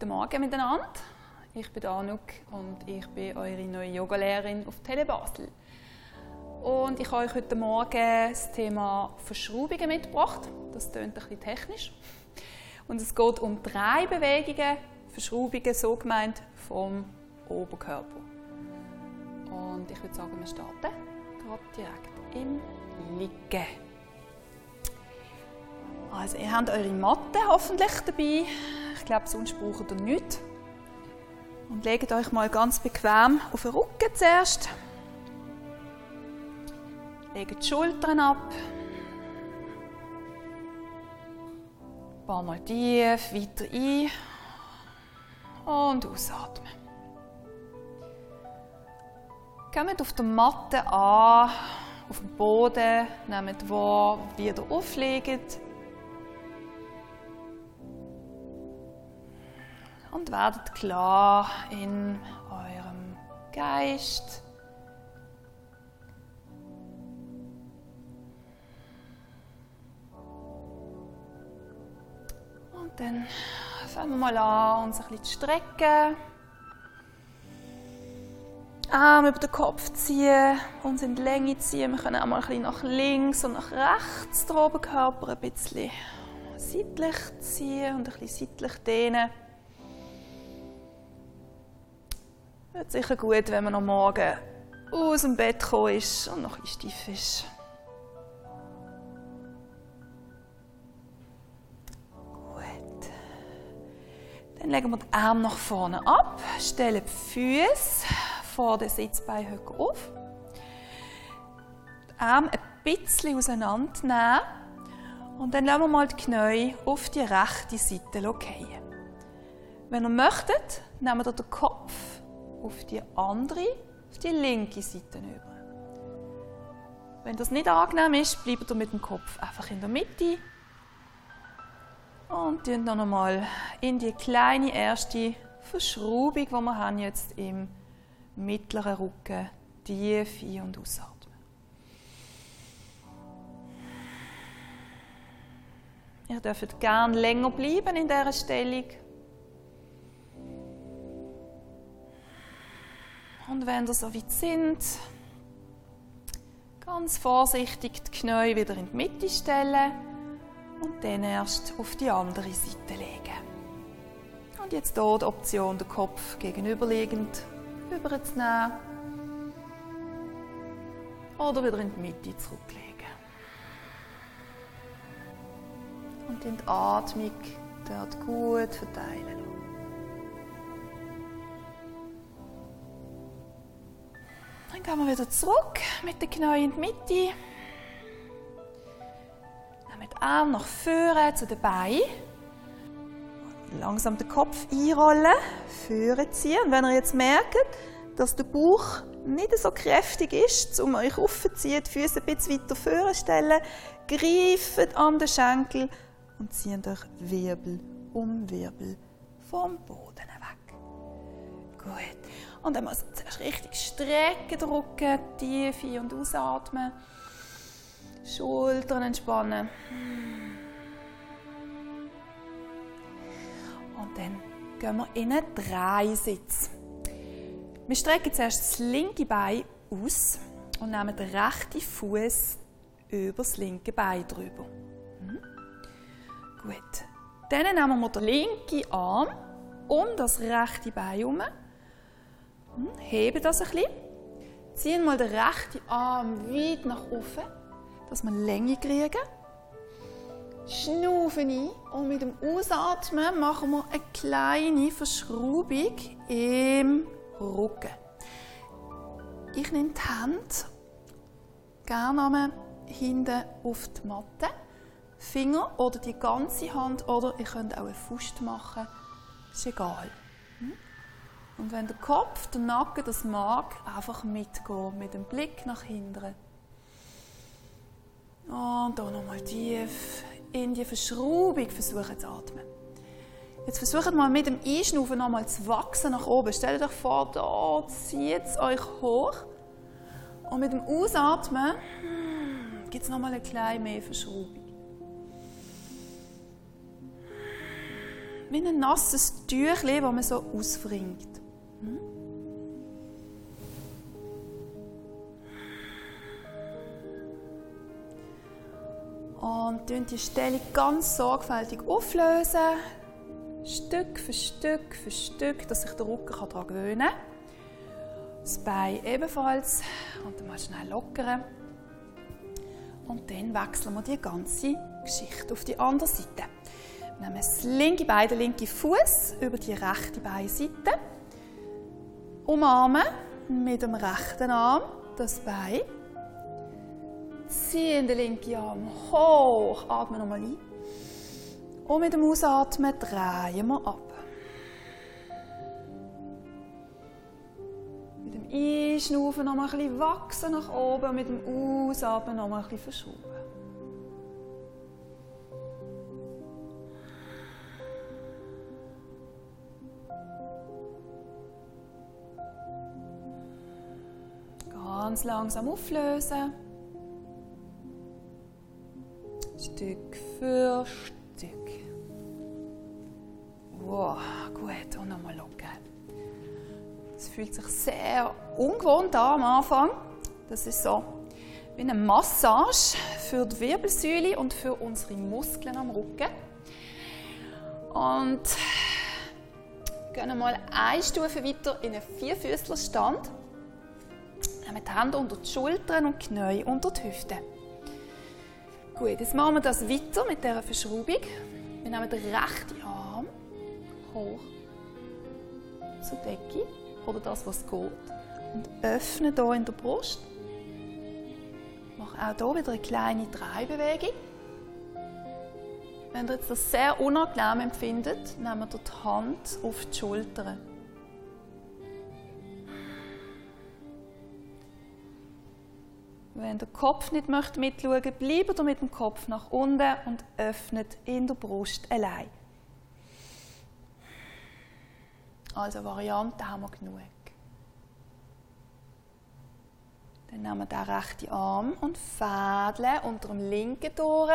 Guten Morgen miteinander. Ich bin Anuk und ich bin eure neue Yogalehrerin auf Telebasel. Und ich habe euch heute Morgen das Thema Verschraubungen mitgebracht. Das klingt ein bisschen technisch. Und es geht um drei Bewegungen, Verschraubungen so gemeint vom Oberkörper. Und ich würde sagen, wir starten gerade direkt im Liegen. Also ihr habt eure Matte hoffentlich dabei. Glaube, sonst braucht ihr nichts. Und legt euch mal ganz bequem auf den Rücken zuerst. Legt die Schultern ab. Ein paar Mal tief, weiter ein. Und ausatmen. Kommt auf der Matte an, auf dem Boden, nehmt wahr, wie ihr auflegt. Und werdet klar in eurem Geist. Und dann fangen wir mal an, uns ein bisschen zu strecken. Arm über den Kopf ziehen, uns in die Länge ziehen. Wir können auch mal ein bisschen nach links und nach rechts den Oberkörper ein bisschen seitlich ziehen und ein bisschen seitlich dehnen. Wird sicher gut, wenn man am Morgen aus dem Bett gekommen ist und noch ein steif ist. Gut. Dann legen wir die Arme nach vorne ab, stellen die Füße vor den Sitzbeinhöcker auf. Die Arme ein bisschen auseinandernehmen und dann lassen wir mal die Knie auf die rechte Seite fallen. Wenn ihr möchtet, nehmen wir den Kopf auf die andere, auf die linke Seite über. Wenn das nicht angenehm ist, bleibt ihr mit dem Kopf einfach in der Mitte. Und dann noch einmal in die kleine erste Verschraubung, die wir haben jetzt im mittleren Rücken, tief ein- und ausatmen. Ihr dürft gerne länger bleiben in dieser Stellung. Und wenn ihr so weit sind, ganz vorsichtig die Knie wieder in die Mitte stellen und dann erst auf die andere Seite legen. Und jetzt hier die Option, den Kopf gegenüberliegend überzunehmen oder wieder in die Mitte zurücklegen. Und die Atmung dort gut verteilen. Dann gehen wir wieder zurück mit den Knien in die Mitte. Nehmen die Arme nach vorne zu den Beinen. Langsam den Kopf einrollen, vorne ziehen. Und wenn ihr jetzt merkt, dass der Bauch nicht so kräftig ist, um euch aufzuziehen, die Füße ein bisschen weiter vorne stellen, greift an den Schenkel und zieht euch Wirbel um Wirbel vom Boden weg. Gut. Und dann muss zuerst richtig strecken, drücken, tief ein- und ausatmen. Schultern entspannen. Und dann gehen wir in einen Dreisitz. Wir strecken zuerst das linke Bein aus und nehmen den rechten Fuß über das linke Bein drüber. Mhm. Gut. Dann nehmen wir den linken Arm um das rechte Bein herum heben das ein bisschen. Ziehen mal den rechten Arm weit nach oben, dass wir Länge kriegen. Schnaufen ein und mit dem Ausatmen machen wir eine kleine Verschraubung im Rücken. Ich nehme die Hände gerne hinten auf die Matte. Finger oder die ganze Hand oder ihr könnt auch eine Faust machen. Ist egal. Hm? Und wenn der Kopf, der Nacken das mag, einfach mitgehen mit dem Blick nach hinten. Und hier nochmal tief in die Verschraubung versuchen zu atmen. Jetzt versucht mal mit dem Einschnaufen nochmal zu wachsen nach oben. Stellt euch vor, da zieht es euch hoch. Und mit dem Ausatmen gibt es nochmal ein klein mehr Verschraubung. wie ein nasses Tüchlein, das man so ausfringt. Hm? Und die Stellung ganz sorgfältig auflösen. Stück für Stück für Stück, dass sich der Rücken daran gewöhnen kann. Das Bein ebenfalls. Und dann mal schnell lockern. Und dann wechseln wir die ganze Geschichte auf die andere Seite. Wir nehmen das linke Bein, den linken Fuß über die rechte Beinseite. Umarmen mit dem rechten Arm das Bein. Ziehen den linken Arm hoch, atmen nochmal ein. Und mit dem Ausatmen drehen wir ab. Mit dem Einschnaufen noch mal ein bisschen wachsen nach oben und mit dem Ausatmen noch mal ein bisschen verschrauben. Ganz langsam auflösen. Stück für Stück. Wow, gut. Und nochmal lockern. Es fühlt sich sehr ungewohnt an am Anfang. Das ist so wie eine Massage für die Wirbelsäule und für unsere Muskeln am Rücken. Und gehen mal eine Stufe weiter in einen Vierfüßlerstand. Nehmen die Hände unter die Schultern und die Knie unter die Hüften. Gut, jetzt machen wir das weiter mit dieser Verschraubung. Wir nehmen den rechten Arm hoch zur Decke oder das, was geht. Und öffne hier in der Brust. Mach auch hier wieder eine kleine Drehbewegung. Wenn ihr jetzt das sehr unangenehm empfindet, nehmen wir die Hand auf die Schultern. Wenn der Kopf nicht möchte mitschauen bleibt ihr mit dem Kopf nach unten und öffnet in der Brust allein. Also Varianten haben wir genug. Dann nehmen wir den rechten Arm und fädeln unter dem linken durch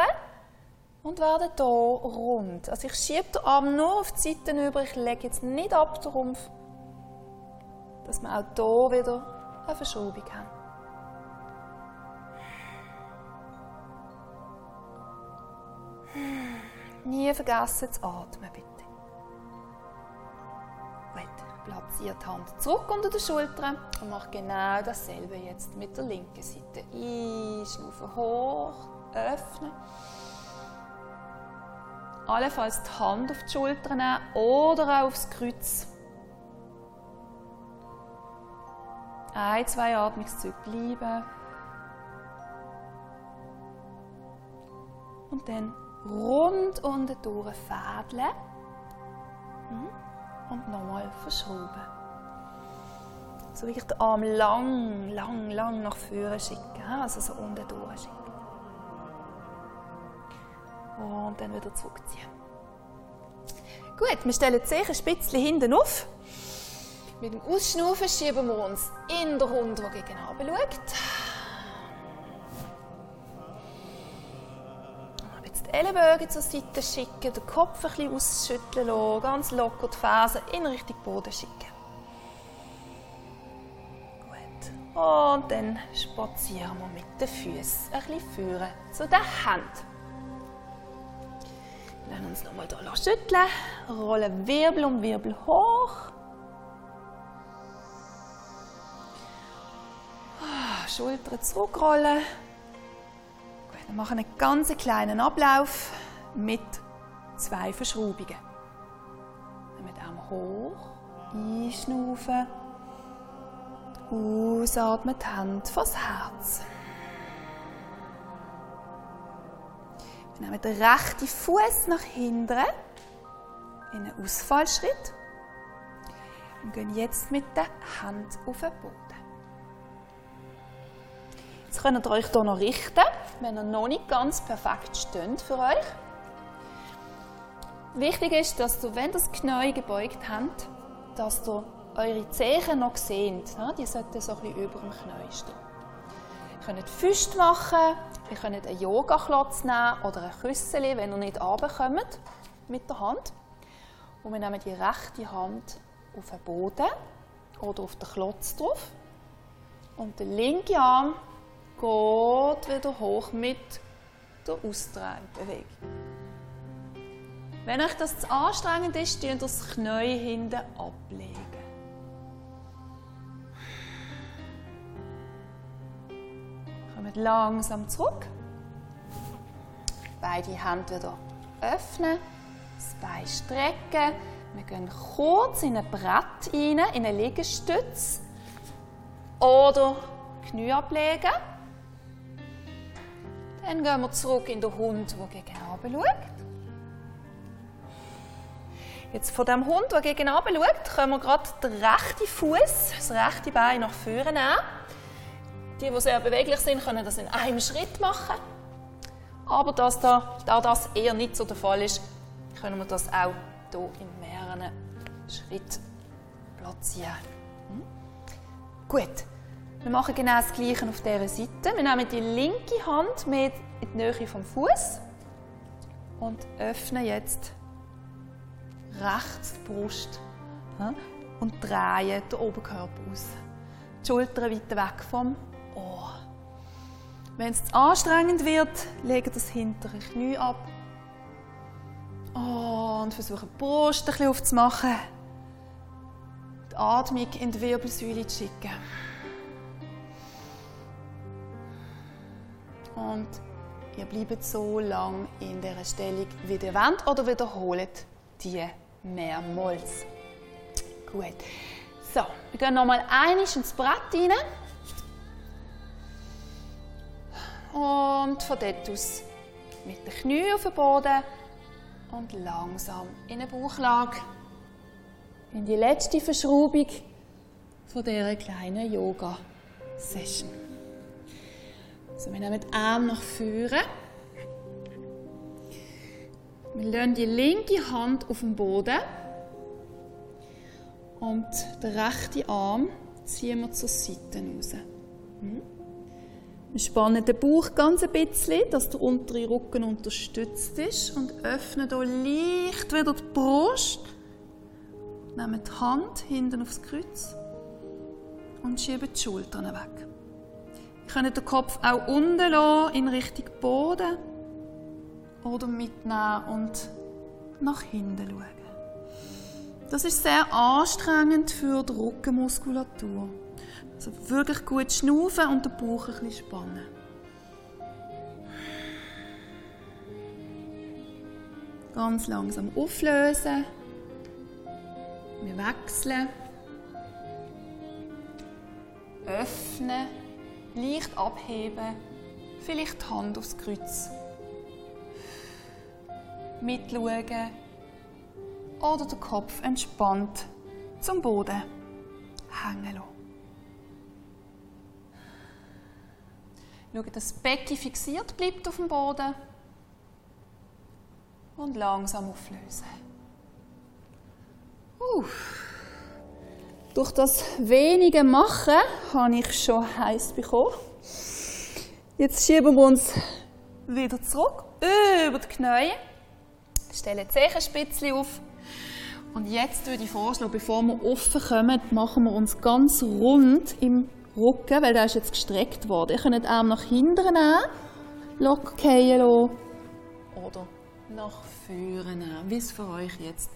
und werden hier rund. Also ich schiebe den Arm nur auf die Seiten über, ich lege jetzt nicht ab den dass wir auch hier wieder eine Verschraubung haben. Nie vergessen zu atmen, bitte. platziert die Hand zurück unter den Schultern und macht genau dasselbe jetzt mit der linken Seite. Einschnaufen hoch, öffnen. Allenfalls die Hand auf die Schultern oder auch aufs Kreuz. Ein, zwei Atmungszüge bleiben. Und dann rund unten durch fädeln. Mhm und nochmal verschrauben. So wirklich den Arm lang, lang, lang nach vorne schicken, also so unten durchschicken. Und dann wieder zurückziehen. Gut, wir stellen die Zeche ein hinten auf. Mit dem Ausschnaufen schieben wir uns in der Hund, der gegen schaut. Ellenbogen zur Seite schicken, den Kopf ein bisschen ausschütteln lassen, ganz locker die Fersen in Richtung Boden schicken. Gut. Und dann spazieren wir mit den Füßen ein bisschen führen zu den Händen. Lassen uns nochmal hier schütteln, rollen Wirbel um Wirbel hoch. Ah, Schultern zurückrollen. Wir machen einen ganz kleinen Ablauf mit zwei Verschraubungen. Nehmen Arm hoch, einschnaufen, ausatmen, die Hand vors Herz. Wir nehmen den rechten Fuß nach hinten in einen Ausfallschritt und gehen jetzt mit der Hand auf den Boden. Jetzt könnt ihr euch hier noch richten, wenn ihr noch nicht ganz perfekt steht für euch. Wichtig ist, dass ihr, wenn das Knie gebeugt habt, dass ihr eure Zehen noch seht. Die sollten so ein über dem Knie stehen. Ihr könnt Füße machen, ihr könnt einen Yoga-Klotz nehmen oder ein Küssel, wenn ihr nicht runterkommt mit der Hand. Und wir nehmen die rechte Hand auf den Boden oder auf den Klotz drauf. Und der linke Arm geht wieder hoch mit der Ausdrehbewegung. Wenn euch das zu anstrengend ist, könnt ihr das Knie hinten ablegen. Kommt langsam zurück. Beide Hände wieder öffnen, das Bein strecken. Wir gehen kurz in ein Brett rein, in eine Liegestütze. Oder Knie ablegen. Dann gehen wir zurück in den Hund, der gegen oben schaut. Jetzt von dem Hund, der gegen oben schaut, können wir gerade den rechten Fuß, das rechte Bein nach vorne nehmen. Die, die sehr beweglich sind, können das in einem Schritt machen. Aber dass da, da das eher nicht so der Fall ist, können wir das auch hier in mehreren Schritten platzieren. Hm? Gut, wir machen genau das Gleiche auf dieser Seite. Wir nehmen die linke Hand mit in die Nähe vom Fuß und öffnen jetzt rechts die Brust und drehen den Oberkörper aus. Die Schultern weiter weg vom Ohr. Wenn es anstrengend wird, legen das hintere Knie ab. Oh, und versuchen die Brust ein bisschen aufzumachen. Die Atmung in die Wirbelsäule zu schicken. Und ihr bleibt so lange in dieser Stellung, wie ihr wollt, oder wiederholt die mehrmals. Gut. So, wir gehen nochmal einig ins Brett rein. Und von dort aus mit den Knien auf den Boden und langsam in eine Bauchlage. In die letzte Verschraubung von dieser kleinen Yoga-Session. Also wir nehmen die Arme nach vorne. Wir legen die linke Hand auf den Boden und den rechten Arm ziehen wir zur Seite raus. Hm? Wir spannen den Bauch ganz ein bisschen, dass der untere Rücken unterstützt ist und öffnen hier leicht wieder die Brust. Nehmen die Hand hinten aufs Kreuz und schieben die Schultern weg. Könnt den Kopf auch unten lassen, in Richtung Boden oder mitnehmen und nach hinten schauen. Das ist sehr anstrengend für die Rückenmuskulatur. Also wirklich gut schnaufen und den Bauch ein bisschen spannen. Ganz langsam auflösen. Wir wechseln. Öffnen. Leicht abheben. Vielleicht die Hand aufs Kreuz. Mitschauen. Oder den Kopf entspannt zum Boden hängen lassen. Schauen, dass das Becken fixiert bleibt auf dem Boden. Und langsam auflösen. Uh. Durch das wenige Machen habe ich schon heiß bekommen. Jetzt schieben wir uns wieder zurück über die Knie. Stellen die Zehenspitzchen auf. Und jetzt würde ich vorschlagen, bevor wir offen kommen, machen wir uns ganz rund im Rücken, weil der ist jetzt gestreckt worden. Ihr könnt den Arm nach hinten nehmen, locker fallen lassen oder nach vorne nehmen, wie es für euch jetzt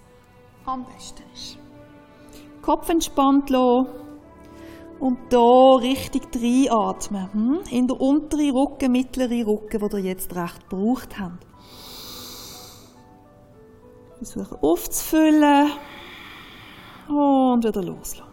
am besten ist. Kopf entspannt lassen und hier richtig reinatmen. Hm? In der unteren Rücken, mittleren Rücken, die ihr jetzt recht gebraucht habt. Versuchen aufzufüllen und wieder loslassen.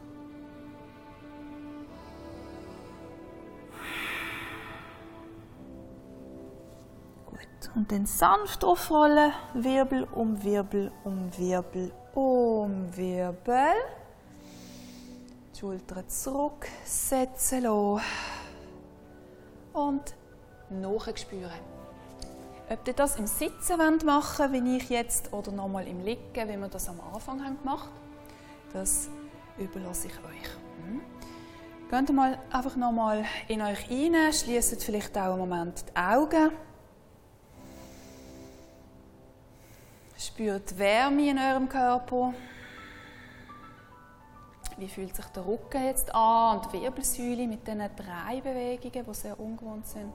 Und dann sanft aufrollen. Wirbel um Wirbel um Wirbel um Wirbel. Die Schultern zurücksetzen lassen. Und nachspüren. Ob ihr das im Sitzen machen wollt, wie ich jetzt, oder nochmal im Liegen, wie wir das am Anfang haben gemacht haben, das überlasse ich euch. Hm? Geht mal einfach nochmal in euch rein, schließt vielleicht auch einen Moment die Augen. Spürt Wärme in eurem Körper. Wie fühlt sich der Rücken jetzt an und die Wirbelsäule mit diesen drei Bewegungen, die sehr ungewohnt sind?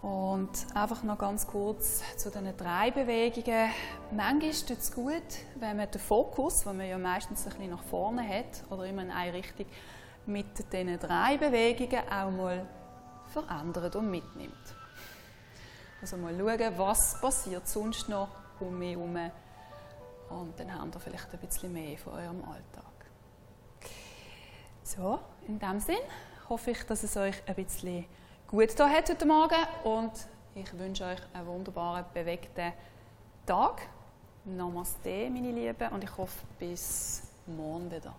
Und einfach noch ganz kurz zu diesen drei Bewegungen. Manchmal tut es gut, wenn man den Fokus, den man ja meistens ein bisschen nach vorne hat oder immer in eine Richtung, mit diesen drei Bewegungen auch mal verändert und mitnimmt. Also mal schauen, was passiert sonst noch um mich herum. Und dann habt ihr vielleicht ein bisschen mehr von eurem Alltag. So, in dem Sinn hoffe ich, dass es euch ein bisschen gut getan hat heute Morgen und ich wünsche euch einen wunderbaren, bewegten Tag. Namaste, meine Lieben, und ich hoffe bis morgen wieder.